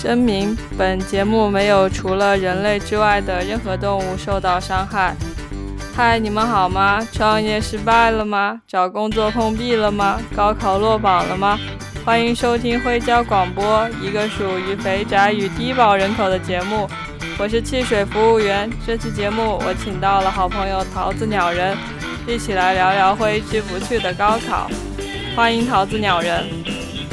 声明：本节目没有除了人类之外的任何动物受到伤害。嗨，你们好吗？创业失败了吗？找工作碰壁了吗？高考落榜了吗？欢迎收听灰胶广播，一个属于肥宅与低保人口的节目。我是汽水服务员。这期节目我请到了好朋友桃子鸟人，一起来聊聊挥之不去的高考。欢迎桃子鸟人。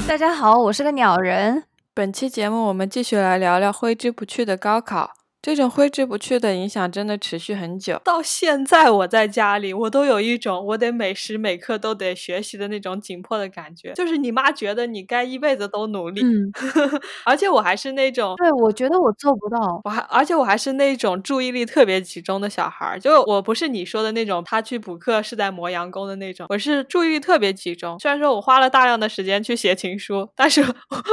大家好，我是个鸟人。本期节目我们继续来聊聊挥之不去的高考。这种挥之不去的影响真的持续很久，到现在我在家里，我都有一种我得每时每刻都得学习的那种紧迫的感觉。就是你妈觉得你该一辈子都努力，嗯，而且我还是那种，对我觉得我做不到，我还而且我还是那种注意力特别集中的小孩儿。就我不是你说的那种，他去补课是在磨洋工的那种，我是注意力特别集中。虽然说我花了大量的时间去写情书，但是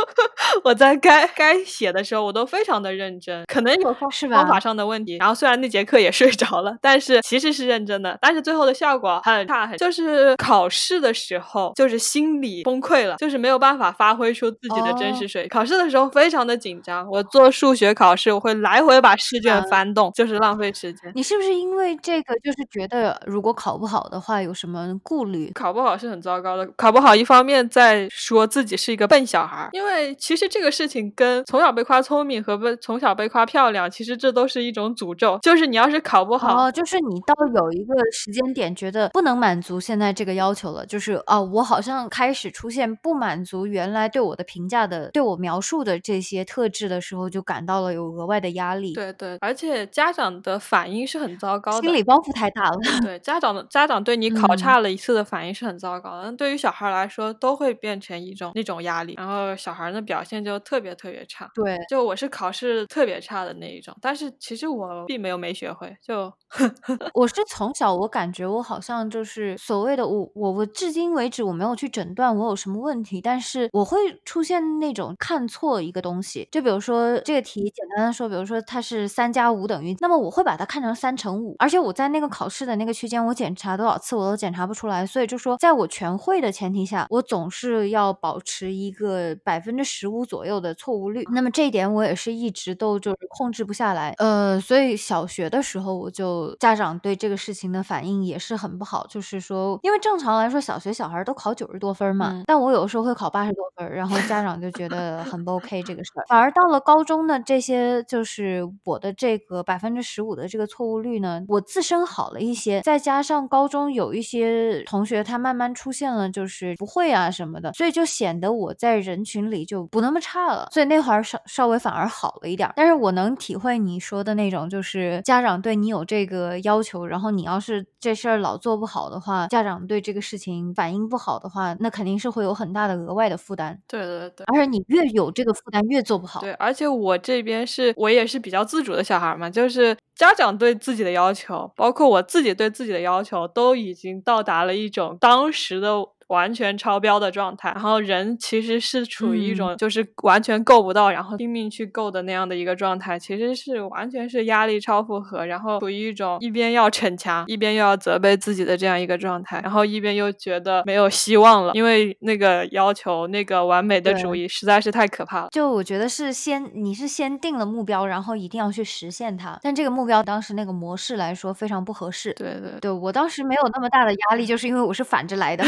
我在该该写的时候，我都非常的认真。可能有方方法上的问题，然后虽然那节课也睡着了，但是其实是认真的。但是最后的效果很差，很就是考试的时候就是心理崩溃了，就是没有办法发挥出自己的真实水平。考试的时候非常的紧张，我做数学考试我会来回把试卷翻动，就是浪费时间。你是不是因为这个就是觉得如果考不好的话有什么顾虑？考不好是很糟糕的，考不好一方面在说自己是一个笨小孩，因为其实这个事情跟从小被夸聪明和被从小被夸漂亮，其实这都是一种诅咒。就是你要是考不好，哦，就是你到有一个时间点觉得不能满足现在这个要求了，就是啊，我好像开始出现不满足原来对我的评价的、对我描述的这些特质的时候，就感到了有额外的压力。对对，而且家长的反应是很糟糕的，心理包袱太大了。对，家长的家长对你考差了一次的反应是很糟糕的。对于小孩来说，都会变成一种那种压力，然后小孩的表现就特别特别差。对，就我是考试特别差的那一种，但是其实我并没有没学会，就。我是从小我感觉我好像就是所谓的我我我至今为止我没有去诊断我有什么问题，但是我会出现那种看错一个东西，就比如说这个题简单的说，比如说它是三加五等于，那么我会把它看成三乘五，而且我在那个考试的那个区间，我检查多少次我都检查不出来，所以就说在我全会的前提下，我总是要保持一个百分之十五左右的错误率，那么这一点我也是一直都就是控制不下来，呃，所以小学的时候我就家长对这个事情的反应也是很不好，就是说，因为正常来说小学小孩都考九十多分嘛，但我有的时候会考八十多分，然后家长就觉得很不 OK 这个事儿，反而到了高中呢这些就是我的这个百分之十五的这个错误率呢，我自身好了一些，再加上高中有一些同学他慢慢出现了就是不会啊什么的，所以就显得我在人群里就不那么差了，所以那会儿稍稍微反而好了一点，但是我能体会你说的那种，就是家长对你有这个要求，然后你要是这事儿老做不好的话，家长对这个事情反应不好的话，那肯定是会有很大的额外的负担。对对对，而且你越有这个负担，越做不好。对，而且我这边是我也是比较自主的小孩嘛，就是家长对自己的要求，包括我自己对自己的要求，都已经到达了一种当时的。完全超标的状态，然后人其实是处于一种就是完全够不到，然后拼命去够的那样的一个状态，其实是完全是压力超负荷，然后处于一种一边要逞强，一边又要责备自己的这样一个状态，然后一边又觉得没有希望了，因为那个要求那个完美的主义实在是太可怕了。就我觉得是先你是先定了目标，然后一定要去实现它，但这个目标当时那个模式来说非常不合适。对对对，我当时没有那么大的压力，就是因为我是反着来的。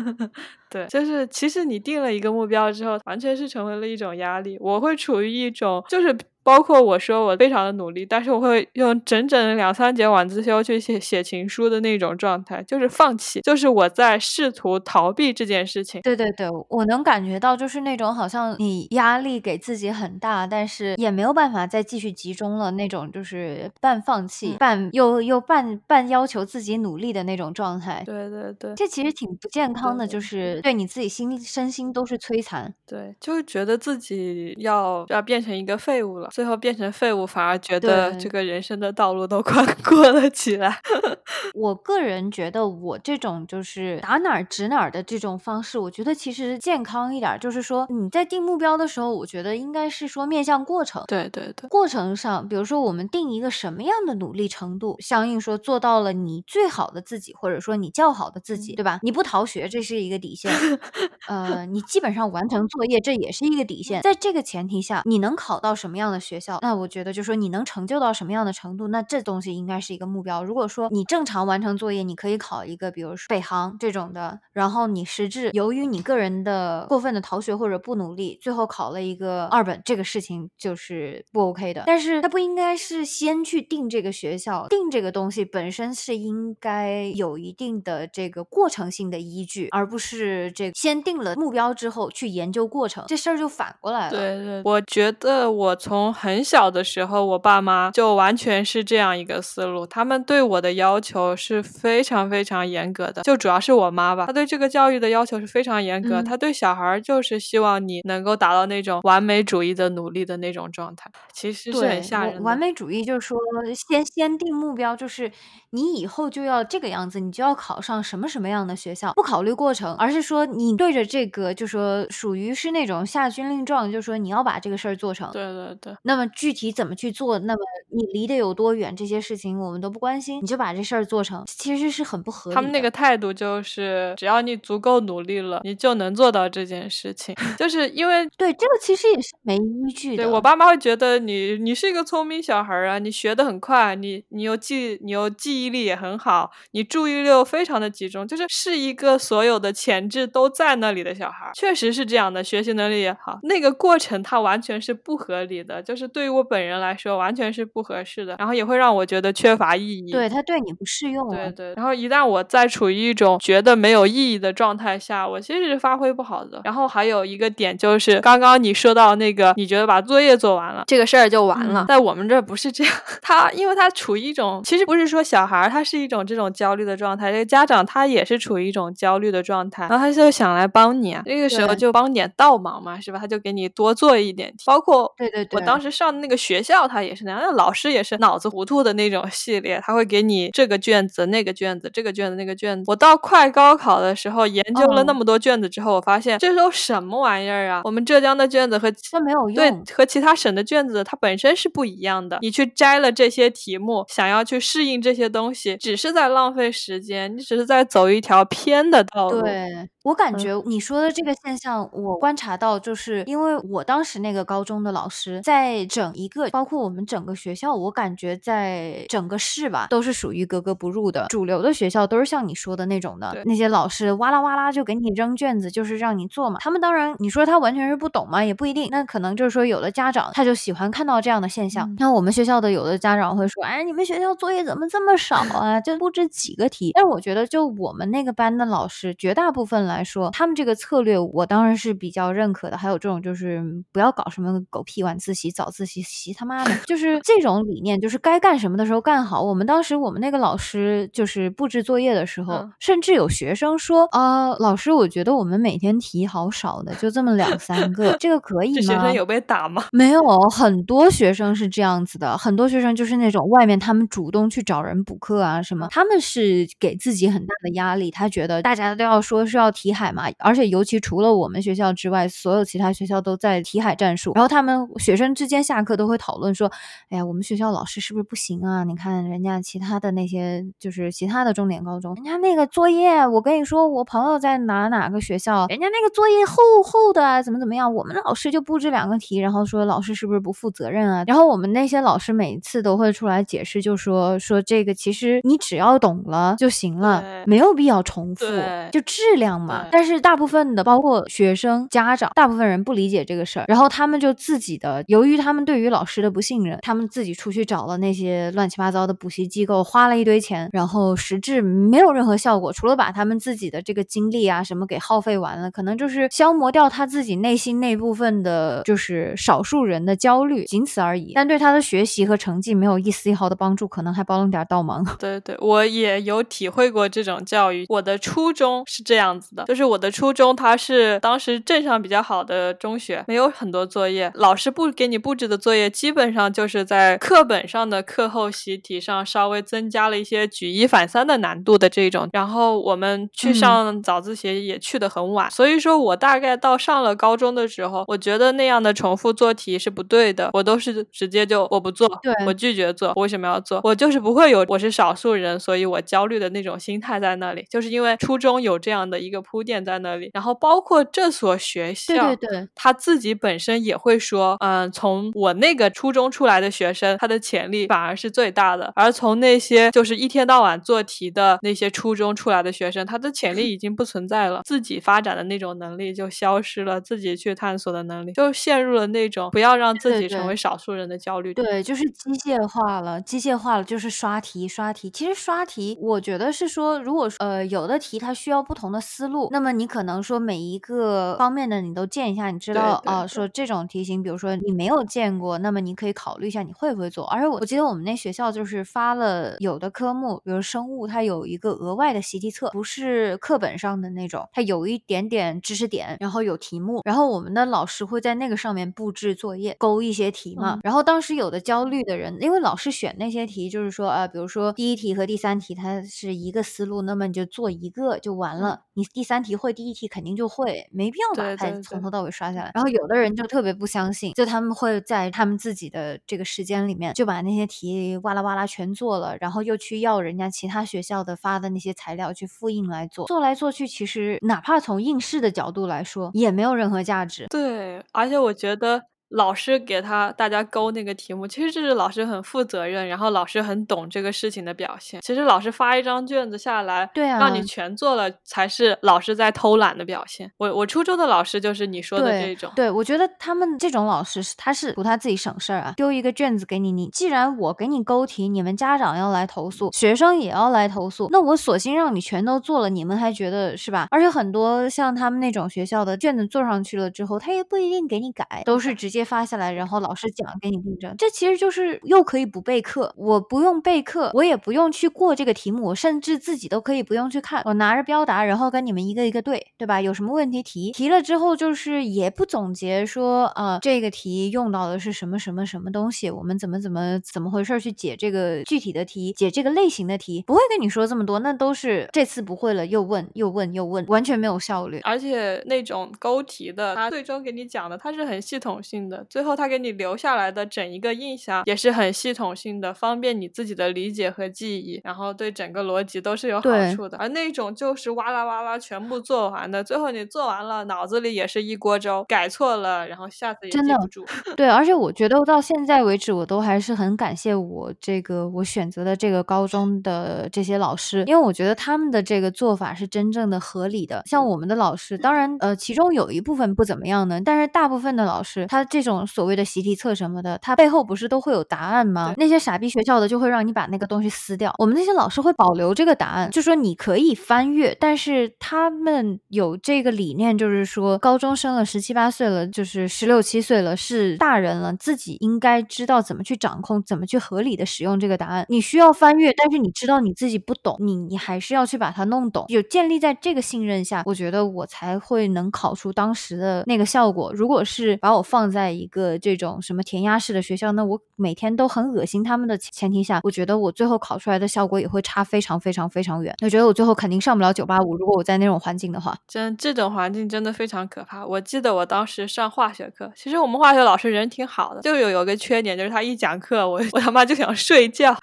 对，就是其实你定了一个目标之后，完全是成为了一种压力。我会处于一种就是。包括我说我非常的努力，但是我会用整整两三节晚自修去写写情书的那种状态，就是放弃，就是我在试图逃避这件事情。对对对，我能感觉到，就是那种好像你压力给自己很大，但是也没有办法再继续集中了那种，就是半放弃、半又又半半要求自己努力的那种状态。对对对，这其实挺不健康的，就是对你自己心身心都是摧残。对，就是觉得自己要要变成一个废物了。最后变成废物，反而觉得这个人生的道路都 宽阔了起来。我个人觉得，我这种就是打哪儿指哪儿的这种方式，我觉得其实健康一点。就是说你在定目标的时候，我觉得应该是说面向过程。对对对，过程上，比如说我们定一个什么样的努力程度，相应说做到了你最好的自己，或者说你较好的自己，对吧？你不逃学，这是一个底线。呃，你基本上完成作业，这也是一个底线。在这个前提下，你能考到什么样的学校？那我觉得，就说你能成就到什么样的程度，那这东西应该是一个目标。如果说你正常完成作业，你可以考一个，比如说北航这种的，然后你实质由于你个人的过分的逃学或者不努力，最后考了一个二本，这个事情就是不 OK 的。但是它不应该是先去定这个学校，定这个东西本身是应该有一定的这个过程性的依据，而不是这先定了目标之后去研究过程，这事儿就反过来了。对对，我觉得我从很小的时候，我爸妈就完全是这样一个思路，他们对我的要求是非常非常严格的，就主要是我妈吧，她对这个教育的要求是非常严格，她对小孩就是希望你能够达到那种完美主义的努力的那种状态，其实是很吓人。完美主义就是说先先定目标，就是你以后就要这个样子，你就要考上什么什么样的学校，不考虑过程，而是说你对着这个就说属于是那种下军令状，就说你要把这个事儿做成。对对对。那么具体怎么去做，那么你离得有多远，这些事情我们都不关心，你就把这事儿做成，其实是很不合理。他们那个态度就是，只要你足够努力了，你就能做到这件事情。就是因为对这个其实也是没依据的。对我爸妈会觉得你你是一个聪明小孩啊，你学的很快，你你又记你又记忆力也很好，你注意力又非常的集中，就是是一个所有的潜质都在那里的小孩。确实是这样的，学习能力也好，那个过程它完全是不合理的，就是对于我本人来说完全是不合适的，然后也会让我觉得缺乏意义。对他对你不适用。对对。然后一旦我在处于一种觉得没有意义的状态下，我其实是发挥不好的。然后还有一个点就是，刚刚你说到那个，你觉得把作业做完了，这个事儿就完了。在我们这不是这样，他因为他处于一种，其实不是说小孩他是一种这种焦虑的状态，这个家长他也是处于一种焦虑的状态，然后他就想来帮你啊，那个时候就帮点倒忙嘛，是吧？他就给你多做一点题，包括对对对，我当时上的那个学校，他也是那样，那老师也是脑子糊涂的那种系列，他会给你这个卷子、那个卷子、这个卷子、那个卷子。我到快高考的时候，研究了那么多卷子之后，我发现这都什么玩意儿啊？我们浙江的卷子和这没有用，对，和其他省的卷子它本身是不一样的。你去摘了这些题目，想要去适应这些东西，只是在浪费时间，你只是在走一条偏的道路。对。我感觉你说的这个现象，我观察到，就是因为我当时那个高中的老师，在整一个，包括我们整个学校，我感觉在整个市吧，都是属于格格不入的。主流的学校都是像你说的那种的，那些老师哇啦哇啦就给你扔卷子，就是让你做嘛。他们当然，你说他完全是不懂嘛？也不一定。那可能就是说，有的家长他就喜欢看到这样的现象。那我们学校的有的家长会说，哎，你们学校作业怎么这么少啊？就布置几个题。但是我觉得，就我们那个班的老师，绝大部分来。说，他们这个策略我当然是比较认可的。还有这种就是不要搞什么狗屁晚自习、早自习，习他妈的，就是这种理念，就是该干什么的时候干好。我们当时我们那个老师就是布置作业的时候，甚至有学生说啊，老师，我觉得我们每天题好少的，就这么两三个，这个可以吗？学生有被打吗？没有，很多学生是这样子的，很多学生就是那种外面他们主动去找人补课啊什么，他们是给自己很大的压力，他觉得大家都要说是要。题海嘛，而且尤其除了我们学校之外，所有其他学校都在题海战术。然后他们学生之间下课都会讨论说：“哎呀，我们学校老师是不是不行啊？你看人家其他的那些，就是其他的重点高中，人家那个作业，我跟你说，我朋友在哪哪个学校，人家那个作业厚厚的，怎么怎么样？我们老师就布置两个题，然后说老师是不是不负责任啊？然后我们那些老师每次都会出来解释，就说说这个其实你只要懂了就行了，没有必要重复，就质量嘛。”但是大部分的，包括学生、家长，大部分人不理解这个事儿，然后他们就自己的，由于他们对于老师的不信任，他们自己出去找了那些乱七八糟的补习机构，花了一堆钱，然后实质没有任何效果，除了把他们自己的这个精力啊什么给耗费完了，可能就是消磨掉他自己内心那部分的，就是少数人的焦虑，仅此而已。但对他的学习和成绩没有一丝一毫的帮助，可能还帮了点倒忙。对对，我也有体会过这种教育，我的初中是这样子的。就是我的初中，它是当时镇上比较好的中学，没有很多作业，老师不给你布置的作业基本上就是在课本上的课后习题上稍微增加了一些举一反三的难度的这种。然后我们去上早自习也去的很晚，所以说我大概到上了高中的时候，我觉得那样的重复做题是不对的，我都是直接就我不做，我拒绝做。我为什么要做？我就是不会有我是少数人，所以我焦虑的那种心态在那里，就是因为初中有这样的一个铺垫在那里，然后包括这所学校，对对对，他自己本身也会说，嗯，从我那个初中出来的学生，他的潜力反而是最大的，而从那些就是一天到晚做题的那些初中出来的学生，他的潜力已经不存在了，自己发展的那种能力就消失了，自己去探索的能力就陷入了那种不要让自己成为少数人的焦虑。对，就是机械化了，机械化了，就是刷题刷题。其实刷题，我觉得是说，如果呃有的题它需要不同的思路，那么你可能说每一个方面的你都见一下，你知道啊，说这种题型，比如说你没有见过，那么你可以考虑一下你会不会做。而且我我记得我们那学校就是发了有的科目，比如生物，它有一个额外的习题册，不是课本上的那种，它有一点点知识点，然后有题目，然后我们的老师会在那个上面布置作业，勾一些题嘛。然后当时有的焦虑的人，因为老师选那些题，就是说啊，比如说第一题和第三题它是一个思路，那么你就做一个就完了。你第三题会，第一题肯定就会，没必要把它从头到尾刷下来。然后有的人就特别不相信，就他们会在他们自己的这个时间里面就把那些题哇啦哇啦全做了，然后又去要人家其他学校的发的那些材料去复印来做，做来做去，其实哪怕从应试的角度来说，也没有任何价值。对，而且我觉得。老师给他大家勾那个题目，其实这是老师很负责任，然后老师很懂这个事情的表现。其实老师发一张卷子下来，对啊，让你全做了，才是老师在偷懒的表现。我我初中的老师就是你说的这种，对我觉得他们这种老师是他是图他自己省事儿啊，丢一个卷子给你，你既然我给你勾题，你们家长要来投诉，学生也要来投诉，那我索性让你全都做了，你们还觉得是吧？而且很多像他们那种学校的卷子做上去了之后，他也不一定给你改，都是直接发下来，然后。老师讲给你订正，这其实就是又可以不备课，我不用备课，我也不用去过这个题目，我甚至自己都可以不用去看，我拿着标答，然后跟你们一个一个对，对吧？有什么问题提，提了之后就是也不总结说啊，这个题用到的是什么什么什么东西，我们怎么怎么怎么回事去解这个具体的题，解这个类型的题，不会跟你说这么多，那都是这次不会了又问又问又问，完全没有效率。而且那种勾题的，他最终给你讲的，他是很系统性的，最后他给你。你留下来的整一个印象也是很系统性的，方便你自己的理解和记忆，然后对整个逻辑都是有好处的。而那种就是哇啦哇啦全部做完的，最后你做完了，脑子里也是一锅粥，改错了，然后下次也记不住。对，而且我觉得到现在为止，我都还是很感谢我这个我选择的这个高中的这些老师，因为我觉得他们的这个做法是真正的合理的。像我们的老师，当然呃，其中有一部分不怎么样呢，但是大部分的老师，他这种所谓的。习题册什么的，它背后不是都会有答案吗？那些傻逼学校的就会让你把那个东西撕掉。我们那些老师会保留这个答案，就说你可以翻阅，但是他们有这个理念，就是说高中生了十七八岁了，就是十六七岁了，是大人了，自己应该知道怎么去掌控，怎么去合理的使用这个答案。你需要翻阅，但是你知道你自己不懂，你你还是要去把它弄懂。有建立在这个信任下，我觉得我才会能考出当时的那个效果。如果是把我放在一个这种。种什么填鸭式的学校，那我每天都很恶心他们的前提下，我觉得我最后考出来的效果也会差非常非常非常远。我觉得我最后肯定上不了九八五，如果我在那种环境的话，真这种环境真的非常可怕。我记得我当时上化学课，其实我们化学老师人挺好的，就有有个缺点，就是他一讲课，我我他妈就想睡觉。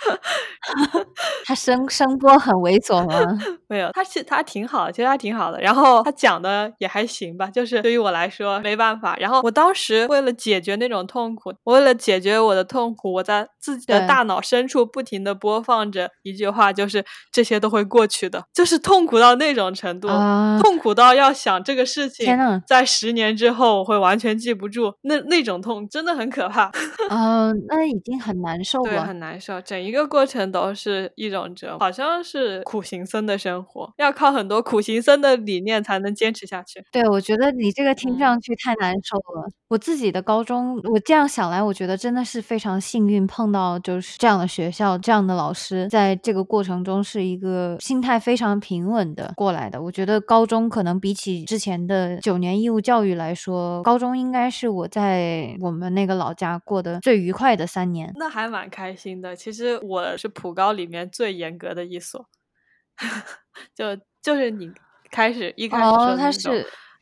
他声声波很猥琐吗？没有，他是他挺好的，其实他挺好的。然后他讲的也还行吧，就是对于我来说没办法。然后我当时为了解决那种。痛苦，我为了解决我的痛苦，我在自己的大脑深处不停的播放着一句话，就是这些都会过去的，就是痛苦到那种程度，痛苦到要想这个事情在十年之后我会完全记不住，那那种痛真的很可怕。嗯，那已经很难受了，很难受，整一个过程都是一种折磨，好像是苦行僧的生活，要靠很多苦行僧的理念才能坚持下去。对，我觉得你这个听上去太难受了。我自己的高中，我这样想来，我觉得真的是非常幸运，碰到就是这样的学校，这样的老师，在这个过程中是一个心态非常平稳的过来的。我觉得高中可能比起之前的九年义务教育来说，高中应该是我在我们那个老家过得最愉快的三年。那还蛮开心的。其实我是普高里面最严格的一所，就就是你开始一开始说的那种。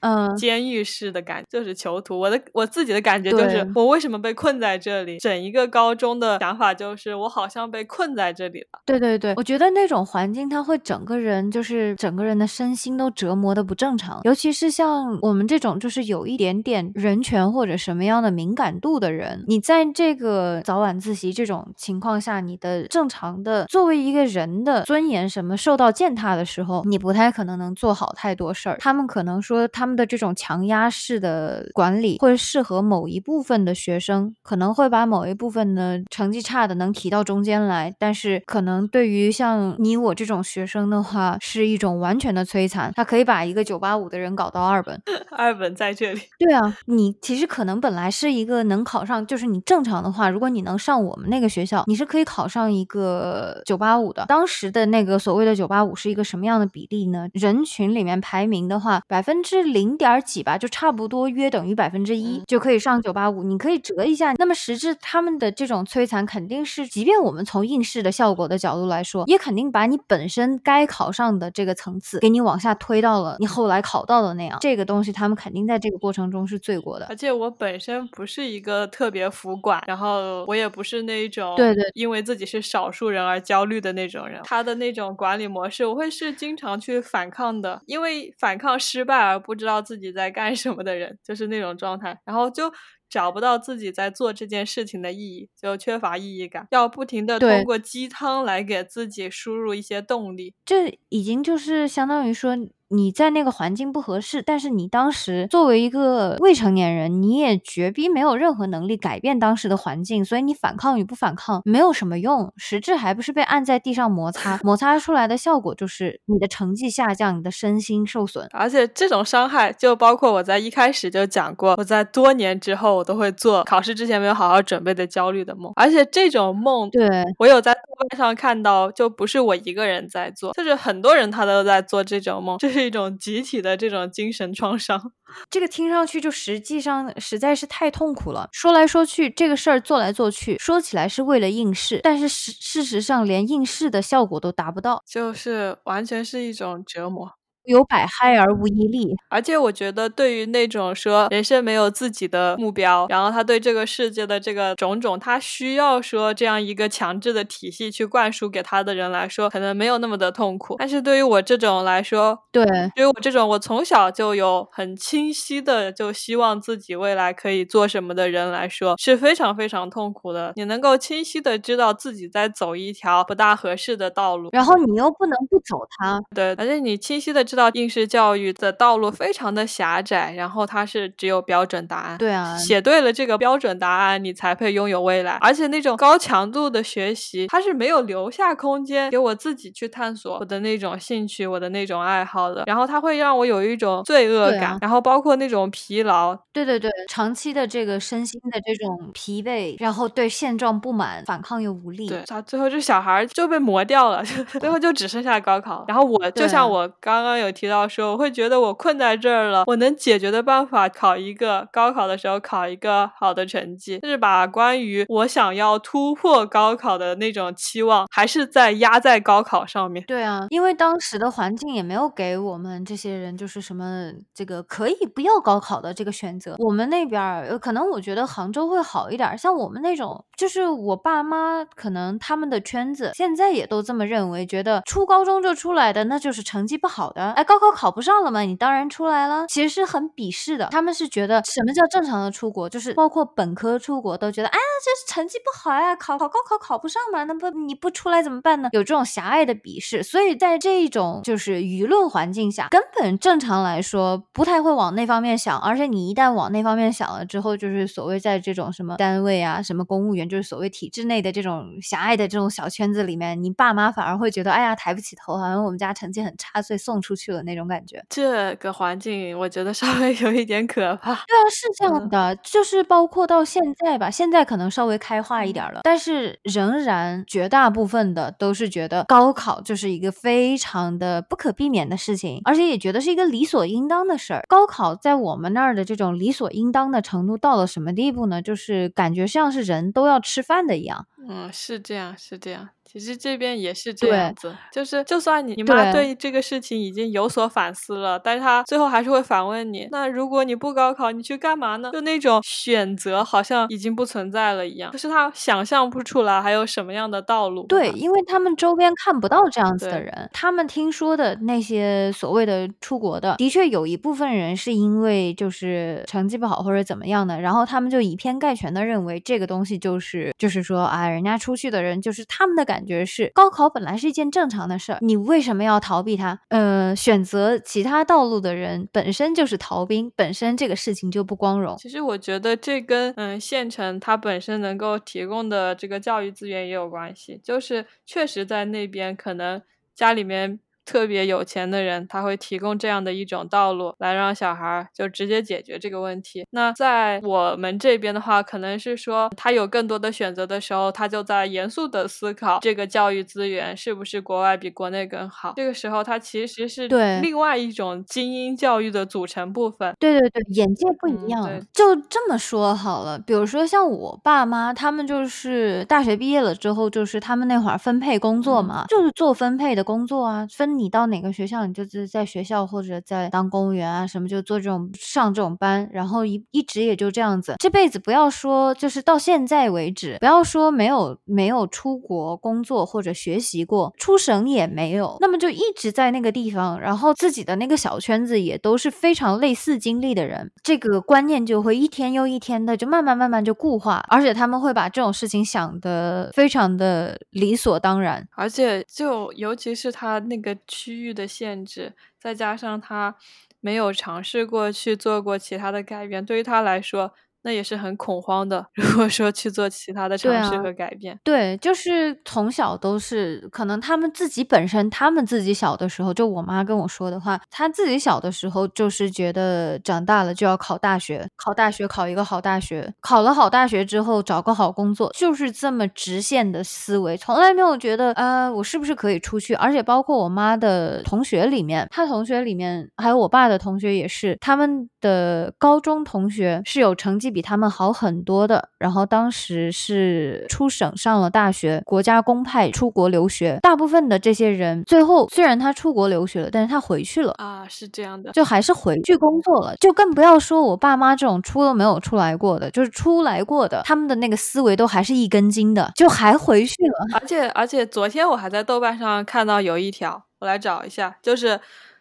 嗯，监狱式的感就是囚徒。我的我自己的感觉就是，我为什么被困在这里？整一个高中的想法就是，我好像被困在这里了。对对对，我觉得那种环境，他会整个人就是整个人的身心都折磨的不正常。尤其是像我们这种就是有一点点人权或者什么样的敏感度的人，你在这个早晚自习这种情况下，你的正常的作为一个人的尊严什么受到践踏的时候，你不太可能能做好太多事儿。他们可能说他们。的这种强压式的管理，会适合某一部分的学生，可能会把某一部分的成绩差的能提到中间来，但是可能对于像你我这种学生的话，是一种完全的摧残。他可以把一个九八五的人搞到二本，二本在这里。对啊，你其实可能本来是一个能考上，就是你正常的话，如果你能上我们那个学校，你是可以考上一个九八五的。当时的那个所谓的九八五是一个什么样的比例呢？人群里面排名的话，百分之零。零点几吧，就差不多约等于百分之一就可以上九八五。你可以折一下，那么实质他们的这种摧残肯定是，即便我们从应试的效果的角度来说，也肯定把你本身该考上的这个层次给你往下推到了你后来考到的那样。这个东西他们肯定在这个过程中是罪过的。而且我本身不是一个特别服管，然后我也不是那一种对对，因为自己是少数人而焦虑的那种人。他的那种管理模式，我会是经常去反抗的，因为反抗失败而不知道。知道自己在干什么的人，就是那种状态，然后就找不到自己在做这件事情的意义，就缺乏意义感，要不停的通过鸡汤来给自己输入一些动力。这已经就是相当于说。你在那个环境不合适，但是你当时作为一个未成年人，你也绝逼没有任何能力改变当时的环境，所以你反抗与不反抗没有什么用，实质还不是被按在地上摩擦，摩擦出来的效果就是你的成绩下降，你的身心受损。而且这种伤害就包括我在一开始就讲过，我在多年之后我都会做考试之前没有好好准备的焦虑的梦，而且这种梦，对我有在豆瓣上看到，就不是我一个人在做，就是很多人他都在做这种梦，这是。一种集体的这种精神创伤，这个听上去就实际上实在是太痛苦了。说来说去，这个事儿做来做去，说起来是为了应试，但是事事实上连应试的效果都达不到，就是完全是一种折磨。有百害而无一利，而且我觉得，对于那种说人生没有自己的目标，然后他对这个世界的这个种种，他需要说这样一个强制的体系去灌输给他的人来说，可能没有那么的痛苦。但是对于我这种来说，对，对于我这种我从小就有很清晰的就希望自己未来可以做什么的人来说，是非常非常痛苦的。你能够清晰的知道自己在走一条不大合适的道路，然后你又不能不走它，对，而且你清晰的。知道应试教育的道路非常的狭窄，然后它是只有标准答案。对啊，写对了这个标准答案，你才配拥有未来。而且那种高强度的学习，它是没有留下空间给我自己去探索我的那种兴趣，我的那种爱好的。然后它会让我有一种罪恶感，然后包括那种疲劳。对对对，长期的这个身心的这种疲惫，然后对现状不满，反抗又无力。对，最后这小孩就被磨掉了，最后就只剩下高考。然后我就像我刚刚。有提到说，我会觉得我困在这儿了，我能解决的办法，考一个高考的时候考一个好的成绩，就是把关于我想要突破高考的那种期望，还是在压在高考上面。对啊，因为当时的环境也没有给我们这些人，就是什么这个可以不要高考的这个选择。我们那边儿，可能我觉得杭州会好一点，像我们那种，就是我爸妈可能他们的圈子现在也都这么认为，觉得初高中就出来的那就是成绩不好的。哎，高考考不上了吗？你当然出来了。其实是很鄙视的，他们是觉得什么叫正常的出国，就是包括本科出国都觉得，哎呀，这是成绩不好呀，考考高考考不上嘛，那不你不出来怎么办呢？有这种狭隘的鄙视，所以在这一种就是舆论环境下，根本正常来说不太会往那方面想，而且你一旦往那方面想了之后，就是所谓在这种什么单位啊，什么公务员，就是所谓体制内的这种狭隘的这种小圈子里面，你爸妈反而会觉得，哎呀，抬不起头，好像我们家成绩很差，所以送出去。去了那种感觉。这个环境我觉得稍微 有一点可怕。对啊，是这样的，就是包括到现在吧，现在可能稍微开化一点了，但是仍然绝大部分的都是觉得高考就是一个非常的不可避免的事情，而且也觉得是一个理所应当的事儿。高考在我们那儿的这种理所应当的程度到了什么地步呢？就是感觉像是人都要吃饭的一样。嗯，是这样，是这样。其实这边也是这样子，就是就算你你妈对这个事情已经有所反思了，但是她最后还是会反问你：那如果你不高考，你去干嘛呢？就那种选择好像已经不存在了一样，就是她想象不出来还有什么样的道路。对，因为他们周边看不到这样子的人，他们听说的那些所谓的出国的，的确有一部分人是因为就是成绩不好或者怎么样的，然后他们就以偏概全的认为这个东西就是就是说啊，人家出去的人就是他们的感。感觉是高考本来是一件正常的事儿，你为什么要逃避它？呃，选择其他道路的人本身就是逃兵，本身这个事情就不光荣。其实我觉得这跟嗯县城它本身能够提供的这个教育资源也有关系，就是确实在那边可能家里面。特别有钱的人，他会提供这样的一种道路，来让小孩就直接解决这个问题。那在我们这边的话，可能是说他有更多的选择的时候，他就在严肃的思考这个教育资源是不是国外比国内更好。这个时候，他其实是对另外一种精英教育的组成部分。对对对，眼界不一样。就这么说好了，比如说像我爸妈，他们就是大学毕业了之后，就是他们那会儿分配工作嘛，就是做分配的工作啊，分。你到哪个学校，你就是在学校或者在当公务员啊，什么就做这种上这种班，然后一一直也就这样子，这辈子不要说就是到现在为止，不要说没有没有出国工作或者学习过，出省也没有，那么就一直在那个地方，然后自己的那个小圈子也都是非常类似经历的人，这个观念就会一天又一天的就慢慢慢慢就固化，而且他们会把这种事情想的非常的理所当然，而且就尤其是他那个。区域的限制，再加上他没有尝试过去做过其他的改变，对于他来说。那也是很恐慌的。如果说去做其他的尝试和改变，对，就是从小都是可能他们自己本身，他们自己小的时候，就我妈跟我说的话，她自己小的时候就是觉得长大了就要考大学，考大学考一个好大学，考了好大学之后找个好工作，就是这么直线的思维，从来没有觉得呃我是不是可以出去。而且包括我妈的同学里面，她同学里面还有我爸的同学也是，他们的高中同学是有成绩。比他们好很多的，然后当时是出省上了大学，国家公派出国留学。大部分的这些人最后虽然他出国留学了，但是他回去了啊，是这样的，就还是回去工作了。就更不要说我爸妈这种出都没有出来过的，就是出来过的，他们的那个思维都还是一根筋的，就还回去了。而且而且昨天我还在豆瓣上看到有一条，我来找一下，就是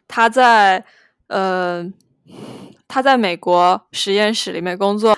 他在呃。他在美国实验室里面工作。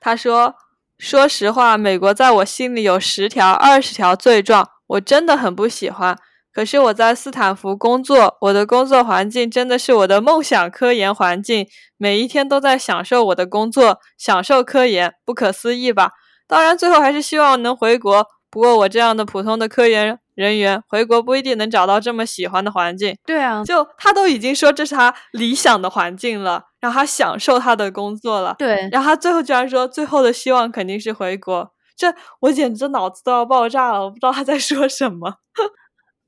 他说：“说实话，美国在我心里有十条、二十条罪状，我真的很不喜欢。可是我在斯坦福工作，我的工作环境真的是我的梦想科研环境，每一天都在享受我的工作，享受科研，不可思议吧？当然，最后还是希望能回国。不过我这样的普通的科研。”人员回国不一定能找到这么喜欢的环境。对啊，就他都已经说这是他理想的环境了，让他享受他的工作了。对，然后他最后居然说最后的希望肯定是回国，这我简直脑子都要爆炸了，我不知道他在说什么。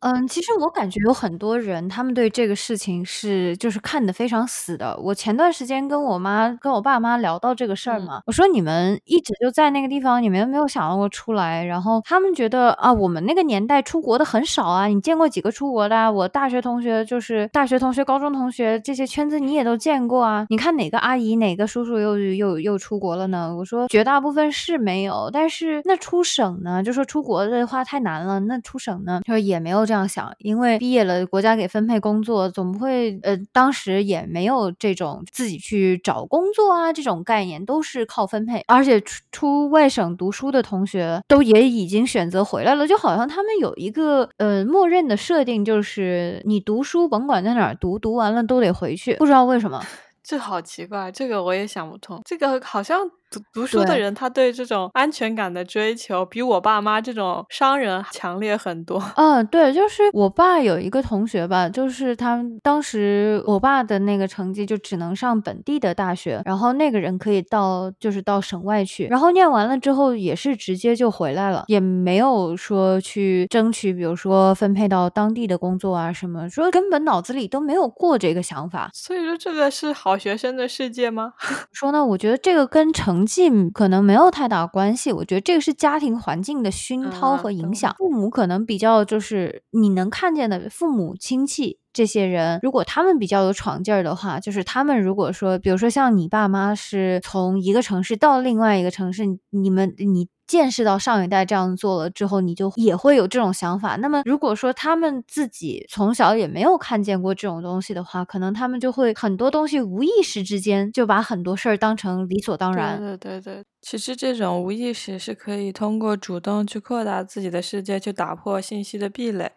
嗯，其实我感觉有很多人，他们对这个事情是就是看得非常死的。我前段时间跟我妈跟我爸妈聊到这个事儿嘛，我说你们一直就在那个地方，你们没有想到过出来。然后他们觉得啊，我们那个年代出国的很少啊，你见过几个出国的啊？我大学同学就是大学同学、高中同学这些圈子你也都见过啊。你看哪个阿姨、哪个叔叔又又又出国了呢？我说绝大部分是没有，但是那出省呢？就说出国的话太难了，那出省呢？就说也没有这。这样想，因为毕业了，国家给分配工作，总不会呃，当时也没有这种自己去找工作啊，这种概念都是靠分配。而且出出外省读书的同学都也已经选择回来了，就好像他们有一个呃默认的设定，就是你读书甭管在哪儿读，读完了都得回去，不知道为什么。这好奇怪，这个我也想不通。这个好像读读书的人，他对这种安全感的追求，比我爸妈这种商人强烈很多。嗯，对，就是我爸有一个同学吧，就是他当时我爸的那个成绩就只能上本地的大学，然后那个人可以到就是到省外去，然后念完了之后也是直接就回来了，也没有说去争取，比如说分配到当地的工作啊什么，说根本脑子里都没有过这个想法。所以说，这个是好学生的世界吗？说呢，我觉得这个跟成绩可能没有太大关系，我觉得这个是家庭环境的熏陶和影响。父母可能比较就是你能看见的父母亲戚。这些人如果他们比较有闯劲儿的话，就是他们如果说，比如说像你爸妈是从一个城市到另外一个城市，你们你见识到上一代这样做了之后，你就也会有这种想法。那么如果说他们自己从小也没有看见过这种东西的话，可能他们就会很多东西无意识之间就把很多事儿当成理所当然。对对对，其实这种无意识是可以通过主动去扩大自己的世界，去打破信息的壁垒。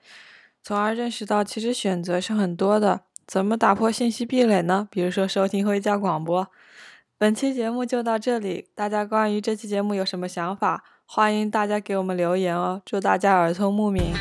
从而认识到，其实选择是很多的。怎么打破信息壁垒呢？比如说收听回家广播。本期节目就到这里，大家关于这期节目有什么想法？欢迎大家给我们留言哦。祝大家耳聪目明。